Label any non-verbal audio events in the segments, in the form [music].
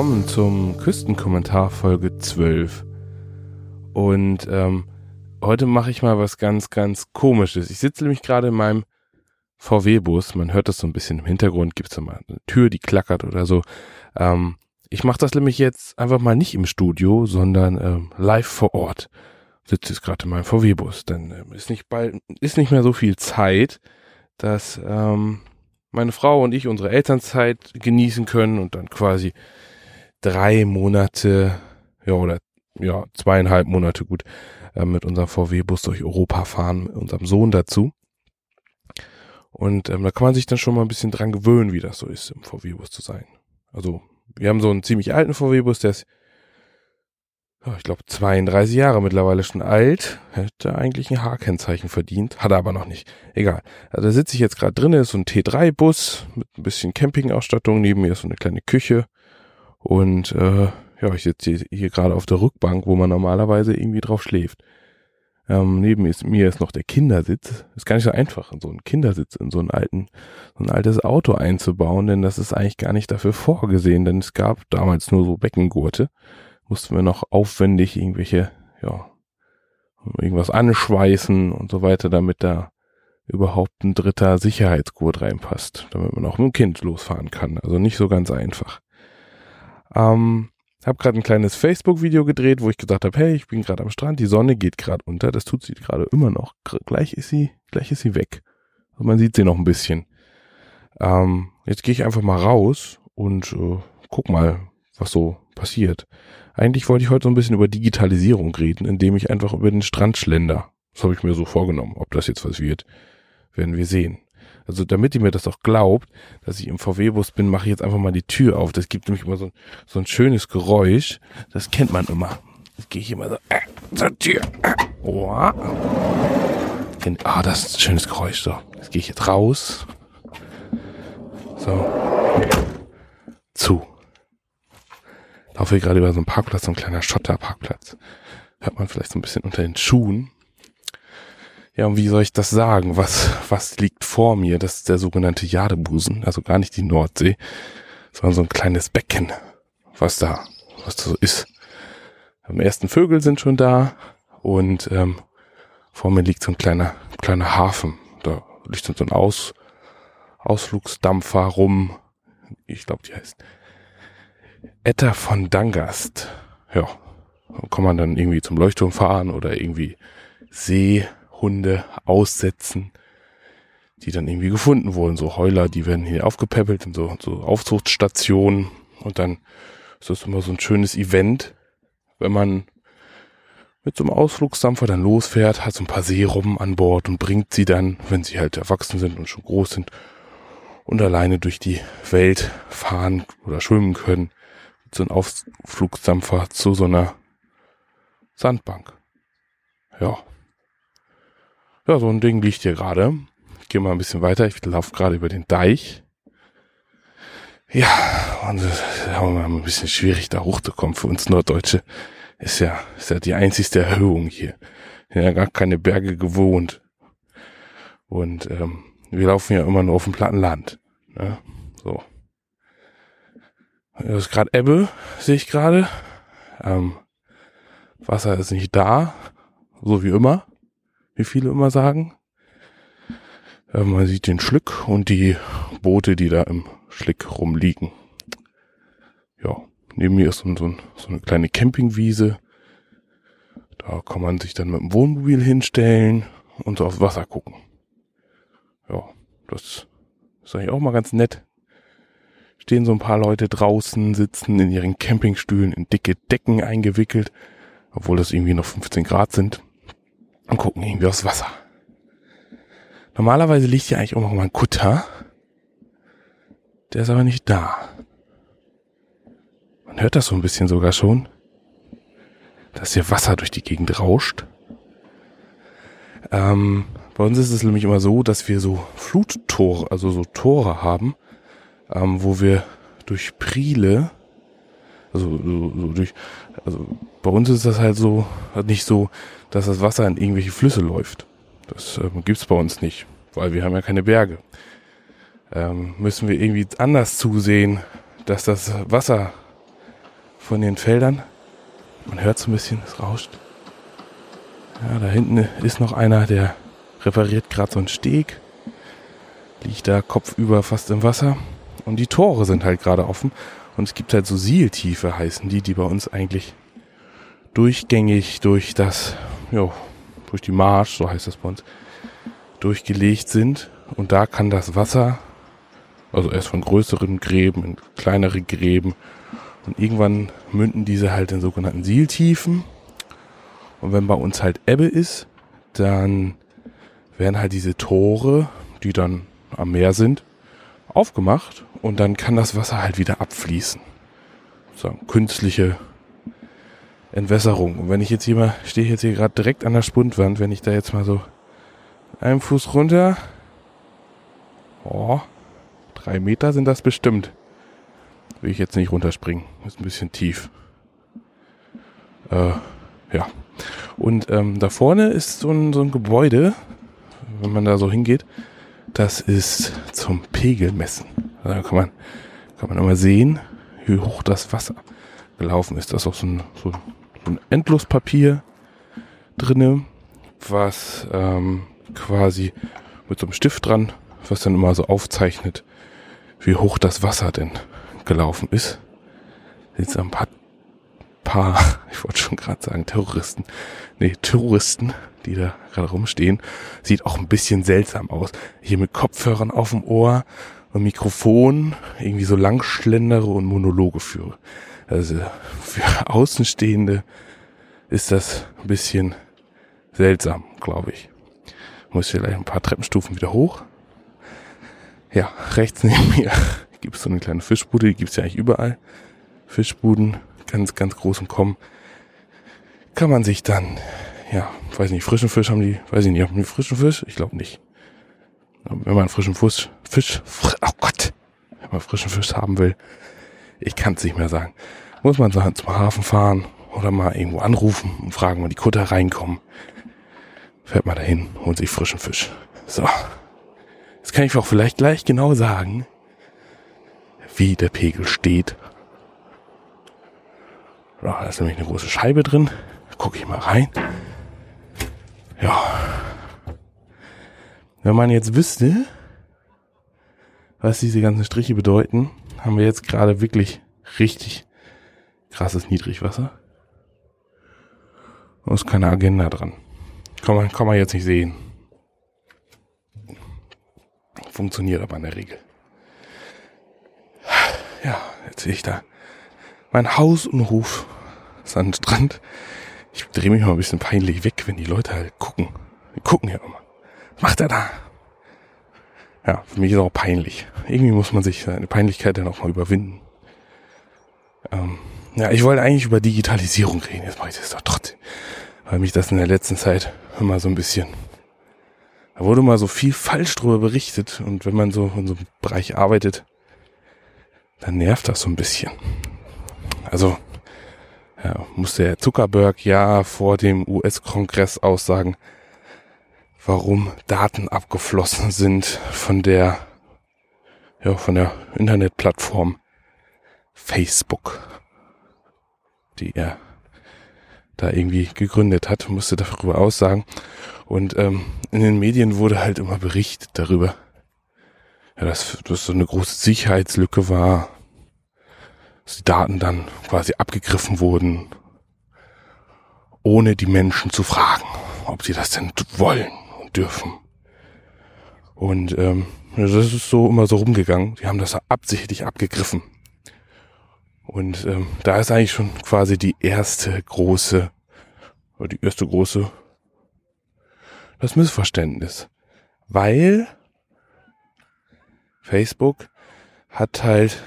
willkommen zum Küstenkommentar Folge 12. Und ähm, heute mache ich mal was ganz, ganz komisches. Ich sitze nämlich gerade in meinem VW-Bus. Man hört das so ein bisschen im Hintergrund. Gibt es da mal eine Tür, die klackert oder so. Ähm, ich mache das nämlich jetzt einfach mal nicht im Studio, sondern ähm, live vor Ort. Sitze jetzt gerade in meinem VW-Bus. Dann ähm, ist nicht bald, ist nicht mehr so viel Zeit, dass ähm, meine Frau und ich unsere Elternzeit genießen können und dann quasi drei Monate, ja, oder ja, zweieinhalb Monate gut, äh, mit unserem VW-Bus durch Europa fahren, mit unserem Sohn dazu. Und ähm, da kann man sich dann schon mal ein bisschen dran gewöhnen, wie das so ist, im VW-Bus zu sein. Also, wir haben so einen ziemlich alten VW-Bus, der ist, oh, ich glaube, 32 Jahre mittlerweile schon alt. Hätte eigentlich ein H-Kennzeichen verdient, hat er aber noch nicht. Egal. Also da sitze ich jetzt gerade drin, ist so ein T3-Bus mit ein bisschen Campingausstattung. Neben mir ist so eine kleine Küche. Und äh, ja, ich sitze hier, hier gerade auf der Rückbank, wo man normalerweise irgendwie drauf schläft. Ähm, neben ist, mir ist noch der Kindersitz. Ist gar nicht so einfach, so einen Kindersitz in so einen alten, so ein altes Auto einzubauen, denn das ist eigentlich gar nicht dafür vorgesehen, denn es gab damals nur so Beckengurte. Mussten wir noch aufwendig irgendwelche, ja, irgendwas anschweißen und so weiter, damit da überhaupt ein dritter Sicherheitsgurt reinpasst, damit man auch mit dem Kind losfahren kann. Also nicht so ganz einfach. Ähm, habe gerade ein kleines Facebook-Video gedreht, wo ich gesagt habe, hey, ich bin gerade am Strand, die Sonne geht gerade unter, das tut sie gerade immer noch. Gleich ist sie, gleich ist sie weg. Also man sieht sie noch ein bisschen. Ähm, jetzt gehe ich einfach mal raus und äh, guck mal, was so passiert. Eigentlich wollte ich heute so ein bisschen über Digitalisierung reden, indem ich einfach über den Strand schlender. Das habe ich mir so vorgenommen. Ob das jetzt was wird, werden wir sehen. Also damit ihr mir das auch glaubt, dass ich im VW-Bus bin, mache ich jetzt einfach mal die Tür auf. Das gibt nämlich immer so, so ein schönes Geräusch. Das kennt man immer. Jetzt gehe ich immer so äh, zur Tür. Äh, oh. Ah, das ist ein schönes Geräusch. So, jetzt gehe ich jetzt raus. So. Zu. Laufe hier gerade über so einen Parkplatz, so ein kleiner Schotterparkplatz. Hört man vielleicht so ein bisschen unter den Schuhen. Ja, und wie soll ich das sagen? Was, was liegt vor mir? Das ist der sogenannte Jadebusen, also gar nicht die Nordsee, sondern so ein kleines Becken, was da, was da so ist. Am ersten Vögel sind schon da und ähm, vor mir liegt so ein kleiner, kleiner Hafen. Da liegt so ein Aus, Ausflugsdampfer rum. Ich glaube, die heißt Etta von Dangast. Ja, kann man dann irgendwie zum Leuchtturm fahren oder irgendwie See Hunde aussetzen, die dann irgendwie gefunden wurden. So Heuler, die werden hier aufgepäppelt in so, so Aufzuchtstationen und dann ist das immer so ein schönes Event, wenn man mit so einem Ausflugsdampfer dann losfährt, hat so ein paar Seerobben an Bord und bringt sie dann, wenn sie halt erwachsen sind und schon groß sind und alleine durch die Welt fahren oder schwimmen können, mit so einem Ausflugsdampfer zu so einer Sandbank. Ja, ja, so ein Ding liegt hier gerade. Ich gehe mal ein bisschen weiter. Ich laufe gerade über den Deich. Ja, und es ist ein bisschen schwierig, da hochzukommen. Für uns Norddeutsche ist ja, ist ja die einzigste Erhöhung hier. Ja, gar keine Berge gewohnt. Und ähm, wir laufen ja immer nur auf dem platten Land. Ne? So. Das ist gerade Ebbe, sehe ich gerade. Ähm, Wasser ist nicht da, so wie immer wie viele immer sagen. Äh, man sieht den Schlick und die Boote, die da im Schlick rumliegen. Ja, neben mir ist so, so, so eine kleine Campingwiese. Da kann man sich dann mit dem Wohnmobil hinstellen und so aufs Wasser gucken. Ja, das ist eigentlich auch mal ganz nett. Stehen so ein paar Leute draußen, sitzen in ihren Campingstühlen in dicke Decken eingewickelt, obwohl das irgendwie noch 15 Grad sind und gucken irgendwie aufs Wasser. Normalerweise liegt hier eigentlich auch noch mal ein Kutter. Der ist aber nicht da. Man hört das so ein bisschen sogar schon, dass hier Wasser durch die Gegend rauscht. Ähm, bei uns ist es nämlich immer so, dass wir so Fluttore, also so Tore haben, ähm, wo wir durch Priele also so, so durch, also bei uns ist das halt so, halt nicht so, dass das Wasser in irgendwelche Flüsse läuft. Das äh, gibt's bei uns nicht, weil wir haben ja keine Berge. Ähm, müssen wir irgendwie anders zusehen, dass das Wasser von den Feldern. Man hört so ein bisschen, es rauscht. Ja, da hinten ist noch einer, der repariert gerade so einen Steg. Liegt da kopfüber fast im Wasser. Und die Tore sind halt gerade offen. Und es gibt halt so Sieltiefe heißen die, die bei uns eigentlich durchgängig durch das, jo, durch die Marsch, so heißt das bei uns, durchgelegt sind. Und da kann das Wasser, also erst von größeren Gräben in kleinere Gräben, und irgendwann münden diese halt in sogenannten Sieltiefen. Und wenn bei uns halt Ebbe ist, dann werden halt diese Tore, die dann am Meer sind, aufgemacht und dann kann das Wasser halt wieder abfließen. So, künstliche Entwässerung. Und wenn ich jetzt hier mal, stehe ich jetzt hier gerade direkt an der Spundwand, wenn ich da jetzt mal so einen Fuß runter, oh, drei Meter sind das bestimmt. Will ich jetzt nicht runterspringen. Ist ein bisschen tief. Äh, ja. Und ähm, da vorne ist so ein, so ein Gebäude, wenn man da so hingeht, das ist zum Pegelmessen. Da kann man, kann man immer sehen, wie hoch das Wasser gelaufen ist. Da ist auch so ein, so ein Endlospapier drinne, was ähm, quasi mit so einem Stift dran, was dann immer so aufzeichnet, wie hoch das Wasser denn gelaufen ist. Jetzt ein paar, paar [laughs] ich wollte schon gerade sagen Terroristen, nee, Touristen, die da gerade rumstehen. Sieht auch ein bisschen seltsam aus. Hier mit Kopfhörern auf dem Ohr und Mikrofon irgendwie so langschlendere und Monologe führe. Also für [laughs] Außenstehende ist das ein bisschen seltsam, glaube ich. Muss vielleicht ein paar Treppenstufen wieder hoch. Ja, rechts neben [laughs] mir gibt es so eine kleine Fischbude, die gibt es ja eigentlich überall. Fischbuden, ganz, ganz groß und kommen. Kann man sich dann, ja, weiß nicht, frischen Fisch haben die, weiß ich nicht, haben die frischen Fisch? Ich glaube nicht. Wenn man frischen Fisch, Fisch, oh Gott, wenn man frischen Fisch haben will, ich kann es nicht mehr sagen, muss man zum Hafen fahren oder mal irgendwo anrufen und fragen, wann die Kutter reinkommen. Fährt man dahin, holt sich frischen Fisch. So. Jetzt kann ich auch vielleicht gleich genau sagen, wie der Pegel steht. Da ist nämlich eine große Scheibe drin. Gucke ich mal rein. Ja. Wenn man jetzt wüsste, was diese ganzen Striche bedeuten, haben wir jetzt gerade wirklich richtig krasses Niedrigwasser. Da ist keine Agenda dran. Kann man, kann man jetzt nicht sehen. Funktioniert aber in der Regel. Ja, jetzt sehe ich da mein Haus und Hof Sandstrand. Ich drehe mich mal ein bisschen peinlich weg, wenn die Leute halt gucken. Die gucken ja immer. Was macht er da? Ja, für mich ist auch peinlich. Irgendwie muss man sich seine Peinlichkeit dann auch mal überwinden. Ähm, ja, ich wollte eigentlich über Digitalisierung reden. Jetzt mache ich das doch trotzdem. Weil mich das in der letzten Zeit immer so ein bisschen, da wurde mal so viel falsch drüber berichtet. Und wenn man so in so einem Bereich arbeitet, dann nervt das so ein bisschen. Also, ja, musste Herr Zuckerberg ja vor dem US-Kongress aussagen, warum Daten abgeflossen sind von der, ja, von der Internetplattform Facebook, die er da irgendwie gegründet hat, musste darüber aussagen. Und ähm, in den Medien wurde halt immer berichtet darüber, ja, dass das so eine große Sicherheitslücke war, die Daten dann quasi abgegriffen wurden, ohne die Menschen zu fragen, ob sie das denn wollen und dürfen. Und ähm, das ist so immer so rumgegangen. Die haben das absichtlich abgegriffen. Und ähm, da ist eigentlich schon quasi die erste große, oder die erste große, das Missverständnis. Weil Facebook hat halt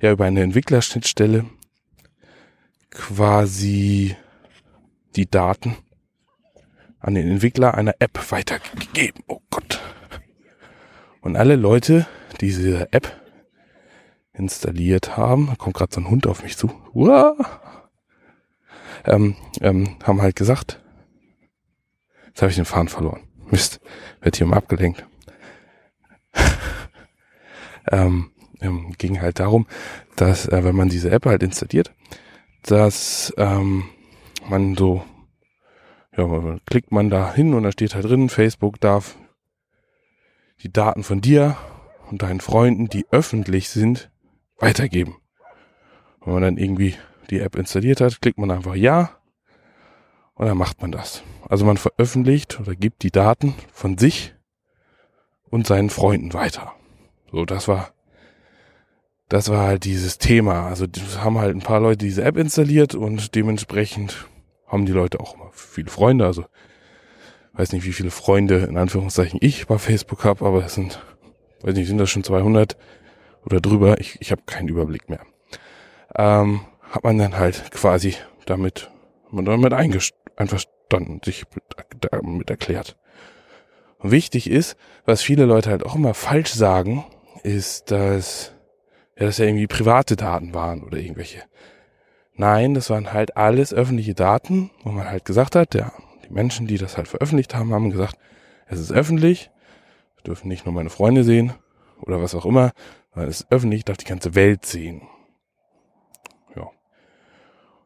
ja über eine Entwicklerschnittstelle quasi die Daten an den Entwickler einer App weitergegeben. Oh Gott. Und alle Leute, die diese App installiert haben, da kommt gerade so ein Hund auf mich zu! Ähm, ähm, haben halt gesagt, jetzt habe ich den Faden verloren. Mist, werd hier mal abgelenkt. [laughs] ähm, ähm, ging halt darum, dass äh, wenn man diese App halt installiert, dass ähm, man so, ja, klickt man da hin und da steht halt drin, Facebook darf die Daten von dir und deinen Freunden, die öffentlich sind, weitergeben. Wenn man dann irgendwie die App installiert hat, klickt man einfach Ja und dann macht man das. Also man veröffentlicht oder gibt die Daten von sich und seinen Freunden weiter. So, das war, das war halt dieses Thema. Also haben halt ein paar Leute diese App installiert und dementsprechend haben die Leute auch immer viele Freunde. Also weiß nicht, wie viele Freunde in Anführungszeichen ich bei Facebook habe, aber es sind, weiß nicht, sind das schon 200 oder drüber? Ich, ich habe keinen Überblick mehr. Ähm, hat man dann halt quasi damit, man damit einverstanden, sich damit erklärt. Und wichtig ist, was viele Leute halt auch immer falsch sagen, ist, dass, ja, das ja irgendwie private Daten waren oder irgendwelche. Nein, das waren halt alles öffentliche Daten, wo man halt gesagt hat, ja, die Menschen, die das halt veröffentlicht haben, haben gesagt, es ist öffentlich, dürfen nicht nur meine Freunde sehen oder was auch immer, weil es ist öffentlich, darf die ganze Welt sehen. Ja.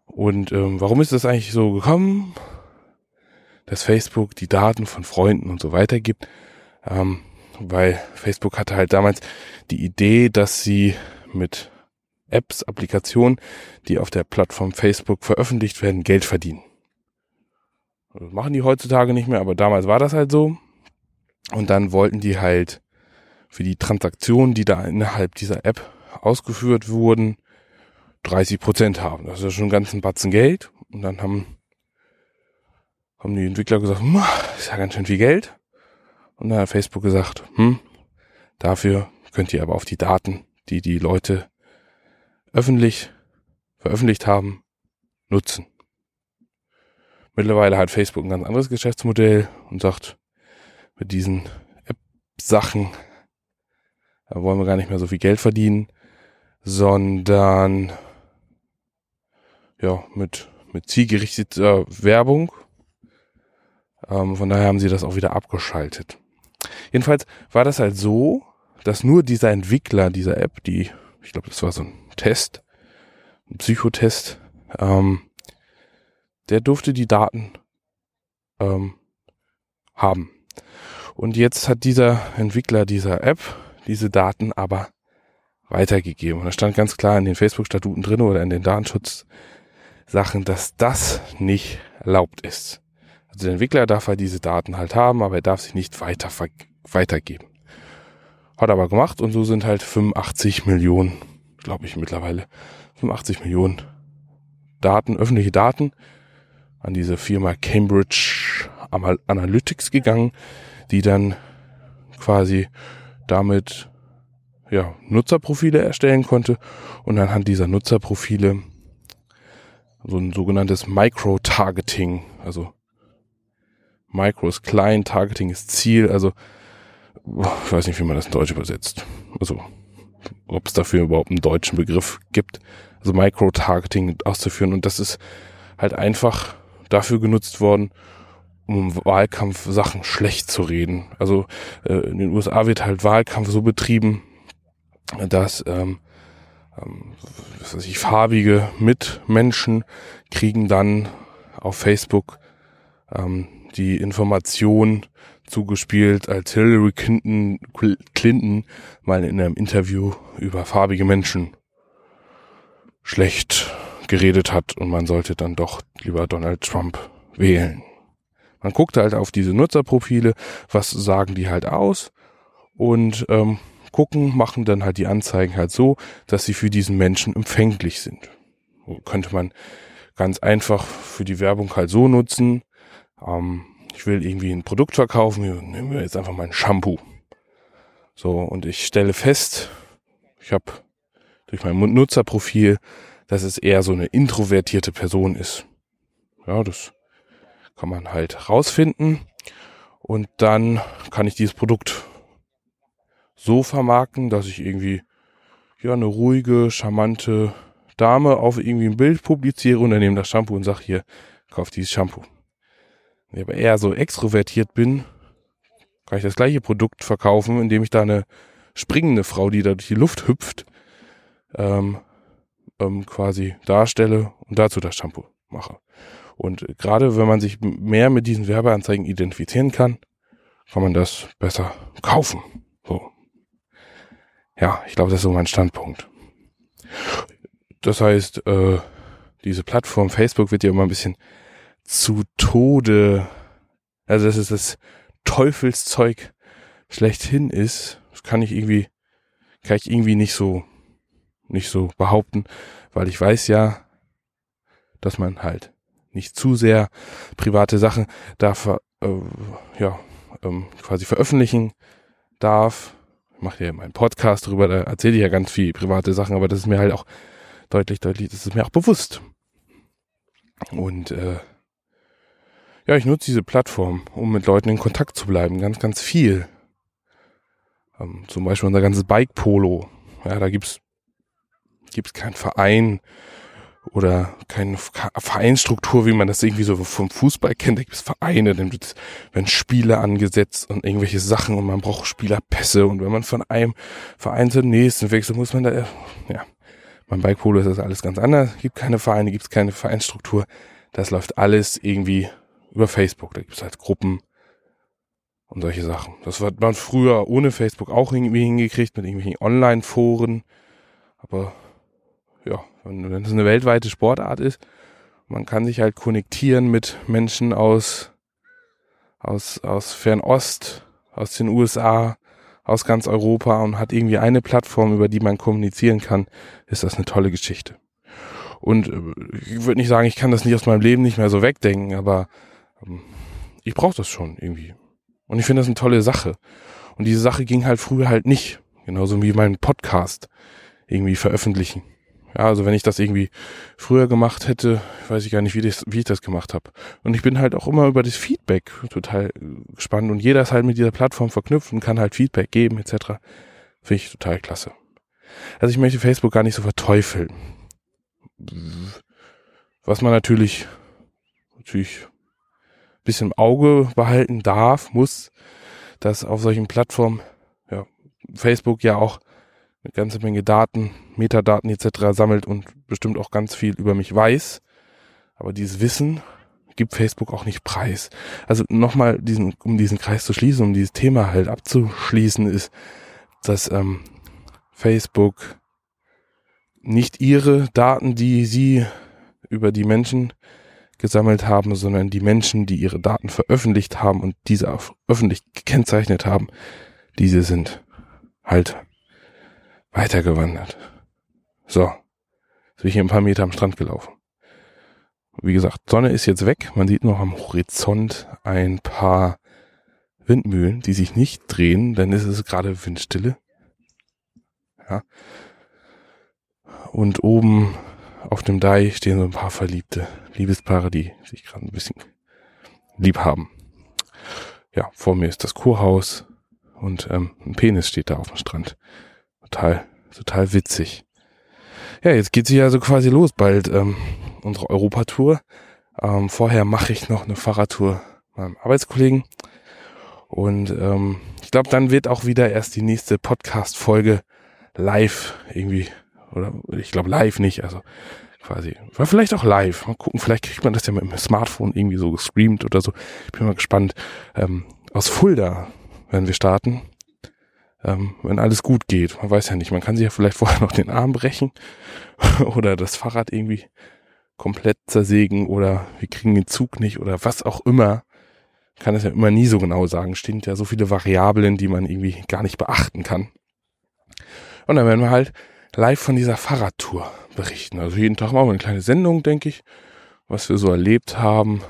Und ähm, warum ist das eigentlich so gekommen, dass Facebook die Daten von Freunden und so weiter gibt? Ähm, weil Facebook hatte halt damals die Idee, dass sie mit Apps, Applikationen, die auf der Plattform Facebook veröffentlicht werden, Geld verdienen. Das machen die heutzutage nicht mehr, aber damals war das halt so. Und dann wollten die halt für die Transaktionen, die da innerhalb dieser App ausgeführt wurden, 30 Prozent haben. Das ist ja schon ein ganzen Batzen Geld. Und dann haben, haben die Entwickler gesagt, hm, das ist ja ganz schön viel Geld. Und dann hat Facebook gesagt, hm, dafür könnt ihr aber auf die Daten, die die Leute öffentlich veröffentlicht haben, nutzen. Mittlerweile hat Facebook ein ganz anderes Geschäftsmodell und sagt, mit diesen App-Sachen wollen wir gar nicht mehr so viel Geld verdienen, sondern ja, mit, mit zielgerichteter Werbung. Ähm, von daher haben sie das auch wieder abgeschaltet. Jedenfalls war das halt so, dass nur dieser Entwickler dieser App, die, ich glaube, das war so ein Test, ein Psychotest, ähm, der durfte die Daten ähm, haben. Und jetzt hat dieser Entwickler dieser App diese Daten aber weitergegeben. Und da stand ganz klar in den Facebook-Statuten drin oder in den Datenschutzsachen, dass das nicht erlaubt ist. Also der Entwickler darf halt diese Daten halt haben, aber er darf sie nicht weiter weitergeben. Hat aber gemacht und so sind halt 85 Millionen, glaube ich mittlerweile, 85 Millionen Daten, öffentliche Daten an diese Firma Cambridge Analytics gegangen, die dann quasi damit ja, Nutzerprofile erstellen konnte und anhand dieser Nutzerprofile so ein sogenanntes Micro-Targeting, also Micro ist klein, Targeting ist Ziel, also ich weiß nicht, wie man das in Deutsch übersetzt. Also ob es dafür überhaupt einen deutschen Begriff gibt, also Micro-Targeting auszuführen und das ist halt einfach dafür genutzt worden, um Wahlkampf Sachen schlecht zu reden. Also äh, in den USA wird halt Wahlkampf so betrieben, dass ähm, ähm, was weiß ich, farbige Mitmenschen kriegen dann auf Facebook ähm, die Information zugespielt, als Hillary Clinton, Clinton mal in einem Interview über farbige Menschen schlecht geredet hat und man sollte dann doch lieber Donald Trump wählen. Man guckt halt auf diese Nutzerprofile, was sagen die halt aus und ähm, gucken, machen dann halt die Anzeigen halt so, dass sie für diesen Menschen empfänglich sind. Könnte man ganz einfach für die Werbung halt so nutzen. Ähm, ich will irgendwie ein Produkt verkaufen, nehmen wir jetzt einfach mal ein Shampoo. So, und ich stelle fest, ich habe durch mein Nutzerprofil, dass es eher so eine introvertierte Person ist. Ja, das kann man halt rausfinden und dann kann ich dieses Produkt so vermarkten, dass ich irgendwie ja eine ruhige, charmante Dame auf irgendwie ein Bild publiziere und dann nehme das Shampoo und sage hier, kauf dieses Shampoo. Ich aber eher so extrovertiert bin, kann ich das gleiche Produkt verkaufen, indem ich da eine springende Frau, die da durch die Luft hüpft, ähm, ähm, quasi darstelle und dazu das Shampoo mache. Und gerade wenn man sich mehr mit diesen Werbeanzeigen identifizieren kann, kann man das besser kaufen. So. Ja, ich glaube, das ist so mein Standpunkt. Das heißt, äh, diese Plattform Facebook wird ja immer ein bisschen zu Tode, also das ist das Teufelszeug schlechthin ist. Das kann ich irgendwie, kann ich irgendwie nicht so, nicht so behaupten, weil ich weiß ja, dass man halt nicht zu sehr private Sachen da ver, äh, ja, ähm, quasi veröffentlichen darf. Ich mache ja meinen Podcast drüber, da erzähle ich ja ganz viel private Sachen, aber das ist mir halt auch deutlich, deutlich, das ist mir auch bewusst. Und äh, ja, ich nutze diese Plattform, um mit Leuten in Kontakt zu bleiben, ganz, ganz viel. Ähm, zum Beispiel unser ganzes Bike-Polo. Ja, da gibt's gibt's keinen Verein oder keine Vereinsstruktur, wie man das irgendwie so vom Fußball kennt. Da gibt es Vereine, dann werden Spiele angesetzt und irgendwelche Sachen und man braucht Spielerpässe und wenn man von einem Verein zum nächsten wechselt, muss man da, ja, beim Bike Polo ist das alles ganz anders. Gibt keine Vereine, gibt es keine Vereinsstruktur. Das läuft alles irgendwie über Facebook. Da gibt es halt Gruppen und solche Sachen. Das hat man früher ohne Facebook auch irgendwie hingekriegt mit irgendwelchen Online-Foren. Aber ja, wenn, wenn es eine weltweite Sportart ist, man kann sich halt konnektieren mit Menschen aus, aus, aus Fernost, aus den USA, aus ganz Europa und hat irgendwie eine Plattform, über die man kommunizieren kann, ist das eine tolle Geschichte. Und äh, ich würde nicht sagen, ich kann das nicht aus meinem Leben nicht mehr so wegdenken, aber ich brauche das schon irgendwie. Und ich finde das eine tolle Sache. Und diese Sache ging halt früher halt nicht. Genauso wie mein Podcast irgendwie veröffentlichen. Ja, also wenn ich das irgendwie früher gemacht hätte, weiß ich gar nicht, wie, das, wie ich das gemacht habe. Und ich bin halt auch immer über das Feedback total gespannt und jeder ist halt mit dieser Plattform verknüpft und kann halt Feedback geben etc. Finde ich total klasse. Also ich möchte Facebook gar nicht so verteufeln. Was man natürlich, natürlich bisschen im Auge behalten darf, muss, dass auf solchen Plattformen, ja, Facebook ja auch eine ganze Menge Daten, Metadaten etc. sammelt und bestimmt auch ganz viel über mich weiß. Aber dieses Wissen gibt Facebook auch nicht preis. Also nochmal, diesen, um diesen Kreis zu schließen, um dieses Thema halt abzuschließen, ist, dass ähm, Facebook nicht ihre Daten, die sie über die Menschen gesammelt haben, sondern die Menschen, die ihre Daten veröffentlicht haben und diese öffentlich gekennzeichnet haben, diese sind halt weitergewandert. So, jetzt bin ich hier ein paar Meter am Strand gelaufen. Wie gesagt, Sonne ist jetzt weg. Man sieht noch am Horizont ein paar Windmühlen, die sich nicht drehen, denn es ist gerade Windstille. Ja. Und oben auf dem Deich stehen so ein paar verliebte Liebespaare, die sich gerade ein bisschen lieb haben. Ja, vor mir ist das Kurhaus und ähm, ein Penis steht da auf dem Strand. Total, total witzig. Ja, jetzt geht sie also quasi los, bald ähm, unsere Europatour. Ähm, vorher mache ich noch eine Fahrradtour meinem Arbeitskollegen. Und ähm, ich glaube, dann wird auch wieder erst die nächste Podcast-Folge live irgendwie, oder ich glaube live nicht, also quasi, war vielleicht auch live. Mal gucken, vielleicht kriegt man das ja mit dem Smartphone irgendwie so gestreamt oder so. Bin mal gespannt. Ähm, aus Fulda werden wir starten ähm, wenn alles gut geht. Man weiß ja nicht, man kann sich ja vielleicht [laughs] vorher noch den Arm brechen [laughs] oder das Fahrrad irgendwie komplett zersägen oder wir kriegen den Zug nicht oder was auch immer. Kann es ja immer nie so genau sagen. Stehen ja so viele Variablen, die man irgendwie gar nicht beachten kann. Und dann werden wir halt live von dieser Fahrradtour berichten. Also jeden Tag machen wir eine kleine Sendung, denke ich, was wir so erlebt haben,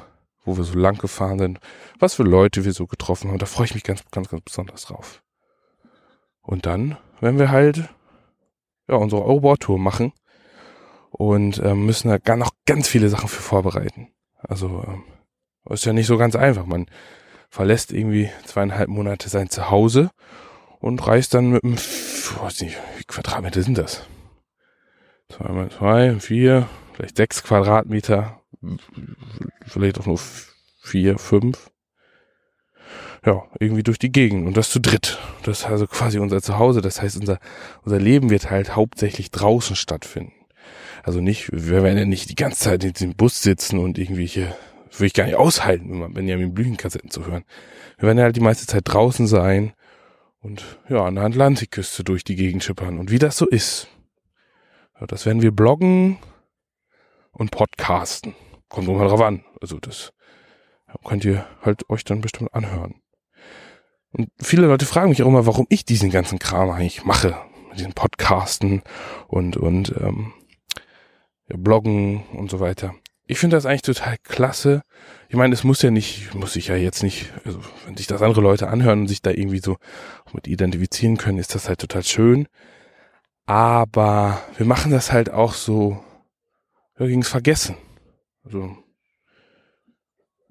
wo wir so lang gefahren sind, was für Leute wir so getroffen haben. Da freue ich mich ganz, ganz, ganz besonders drauf. Und dann werden wir halt ja, unsere Eurobord-Tour machen und ähm, müssen da noch ganz viele Sachen für vorbereiten. Also ähm, ist ja nicht so ganz einfach. Man verlässt irgendwie zweieinhalb Monate sein Zuhause und reist dann mit einem, weiß nicht, wie Quadratmeter sind das? Zwei mal zwei, vier, vielleicht sechs Quadratmeter, vielleicht auch nur vier, fünf. ja, irgendwie durch die Gegend und das zu dritt. Das ist also quasi unser Zuhause. Das heißt, unser, unser Leben wird halt hauptsächlich draußen stattfinden. Also nicht, wir werden ja nicht die ganze Zeit in diesem Bus sitzen und irgendwelche, würde ich gar nicht aushalten, wenn man Benjamin Blüchenkassetten zu hören. Wir werden ja halt die meiste Zeit draußen sein und ja, an der Atlantikküste durch die Gegend schippern. Und wie das so ist, ja, das werden wir bloggen und podcasten. Kommt mal drauf an. Also das könnt ihr halt euch dann bestimmt anhören. Und viele Leute fragen mich auch immer, warum ich diesen ganzen Kram eigentlich mache. Mit diesen Podcasten und, und ähm, ja, Bloggen und so weiter. Ich finde das eigentlich total klasse. Ich meine, es muss ja nicht, muss sich ja jetzt nicht, also wenn sich das andere Leute anhören und sich da irgendwie so mit identifizieren können, ist das halt total schön. Aber wir machen das halt auch so ja, gegens Vergessen. Also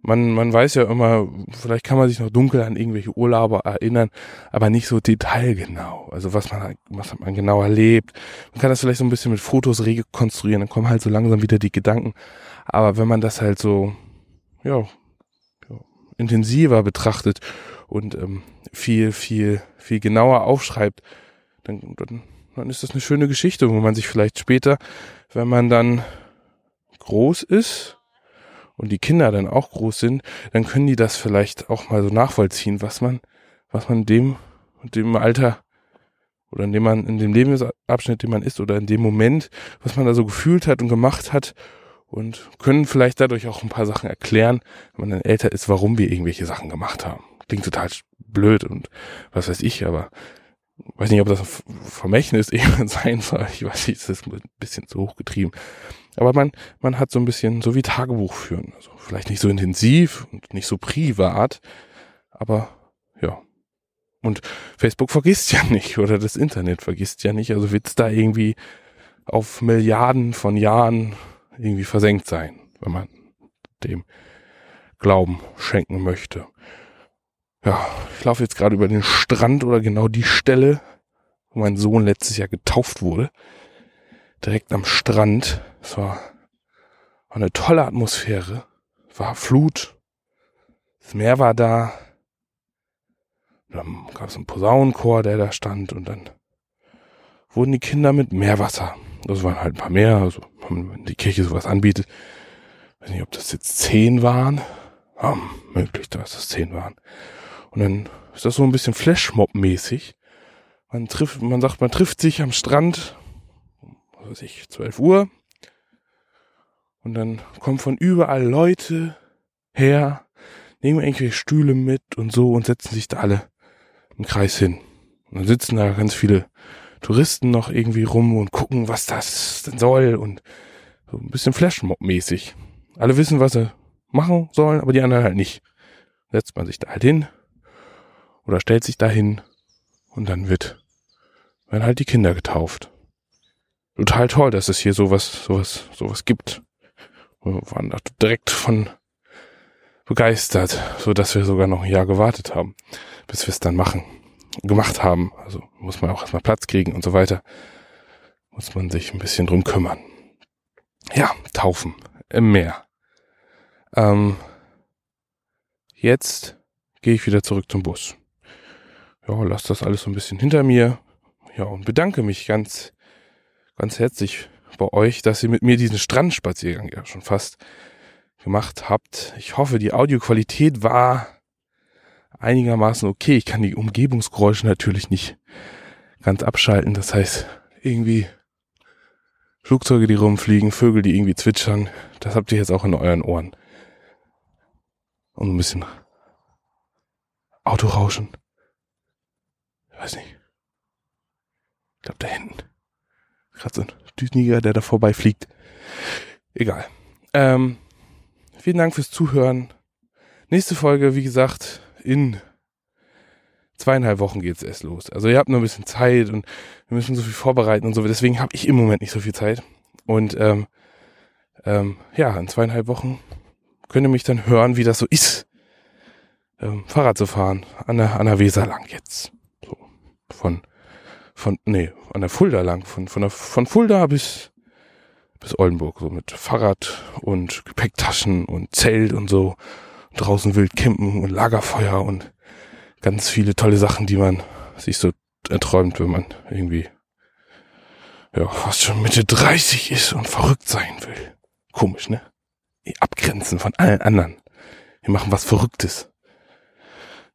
man, man weiß ja immer, vielleicht kann man sich noch dunkel an irgendwelche Urlaube erinnern, aber nicht so detailgenau. Also was man, was man genau erlebt. Man kann das vielleicht so ein bisschen mit Fotos rekonstruieren, dann kommen halt so langsam wieder die Gedanken. Aber wenn man das halt so, ja, ja intensiver betrachtet und ähm, viel, viel, viel genauer aufschreibt, dann, dann, dann ist das eine schöne Geschichte, wo man sich vielleicht später, wenn man dann groß ist, und die Kinder dann auch groß sind, dann können die das vielleicht auch mal so nachvollziehen, was man, was man dem, dem Alter oder in dem man, in dem Lebensabschnitt, den man ist oder in dem Moment, was man da so gefühlt hat und gemacht hat und können vielleicht dadurch auch ein paar Sachen erklären, wenn man dann älter ist, warum wir irgendwelche Sachen gemacht haben. Klingt total blöd und was weiß ich, aber weiß nicht, ob das Vermächtnis [laughs] irgendwann sein soll. Ich weiß nicht, das ist ein bisschen zu hoch getrieben. Aber man, man hat so ein bisschen, so wie Tagebuch führen. Also vielleicht nicht so intensiv und nicht so privat, aber ja. Und Facebook vergisst ja [laughs] nicht oder das Internet vergisst ja nicht. Also wird's da irgendwie auf Milliarden von Jahren irgendwie versenkt sein, wenn man dem Glauben schenken möchte. Ja, ich laufe jetzt gerade über den Strand oder genau die Stelle, wo mein Sohn letztes Jahr getauft wurde direkt am Strand. Es war, eine tolle Atmosphäre. War Flut. Das Meer war da. Dann gab es einen Posaunenchor, der da stand und dann wurden die Kinder mit Meerwasser. Das waren halt ein paar mehr, also wenn die Kirche sowas anbietet. weiß nicht, ob das jetzt zehn waren. Ja, möglich, dass das zehn waren. Und dann ist das so ein bisschen Flashmob-mäßig. Man trifft, man sagt, man trifft sich am Strand was weiß ich, 12 Uhr. Und dann kommen von überall Leute her, nehmen irgendwelche Stühle mit und so und setzen sich da alle im Kreis hin. Und dann sitzen da ganz viele Touristen noch irgendwie rum und gucken, was das denn soll und so ein bisschen Flashmob-mäßig. Alle wissen, was sie machen sollen, aber die anderen halt nicht. Setzt man sich da halt hin oder stellt sich da hin und dann wird, werden halt die Kinder getauft total toll, dass es hier sowas, sowas, sowas gibt. Wir waren da direkt von begeistert, so dass wir sogar noch ein Jahr gewartet haben, bis wir es dann machen, gemacht haben. Also muss man auch erstmal Platz kriegen und so weiter. Muss man sich ein bisschen drum kümmern. Ja, taufen im Meer. Ähm, jetzt gehe ich wieder zurück zum Bus. Ja, lass das alles so ein bisschen hinter mir. Ja, und bedanke mich ganz ganz herzlich bei euch, dass ihr mit mir diesen Strandspaziergang ja schon fast gemacht habt. Ich hoffe, die Audioqualität war einigermaßen okay. Ich kann die Umgebungsgeräusche natürlich nicht ganz abschalten. Das heißt, irgendwie Flugzeuge, die rumfliegen, Vögel, die irgendwie zwitschern, das habt ihr jetzt auch in euren Ohren. Und ein bisschen Autorauschen. Ich weiß nicht. Ich glaube da hinten. Gerade so ein Düsniger, der da vorbeifliegt. Egal. Ähm, vielen Dank fürs Zuhören. Nächste Folge, wie gesagt, in zweieinhalb Wochen geht's erst los. Also ihr habt nur ein bisschen Zeit und wir müssen so viel vorbereiten und so. Deswegen habe ich im Moment nicht so viel Zeit. Und ähm, ähm, ja, in zweieinhalb Wochen könnt ihr mich dann hören, wie das so ist, ähm, Fahrrad zu fahren an der, an der Weser lang jetzt. So von von, nee, an der Fulda lang, von, von, der, von Fulda bis, bis Oldenburg, so mit Fahrrad und Gepäcktaschen und Zelt und so. Draußen wild campen und Lagerfeuer und ganz viele tolle Sachen, die man sich so erträumt, wenn man irgendwie ja, fast schon Mitte 30 ist und verrückt sein will. Komisch, ne? Abgrenzen von allen anderen. Wir machen was Verrücktes.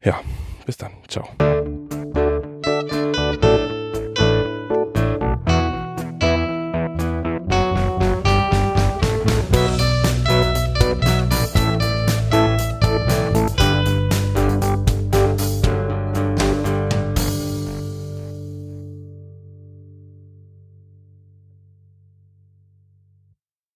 Ja, bis dann. Ciao.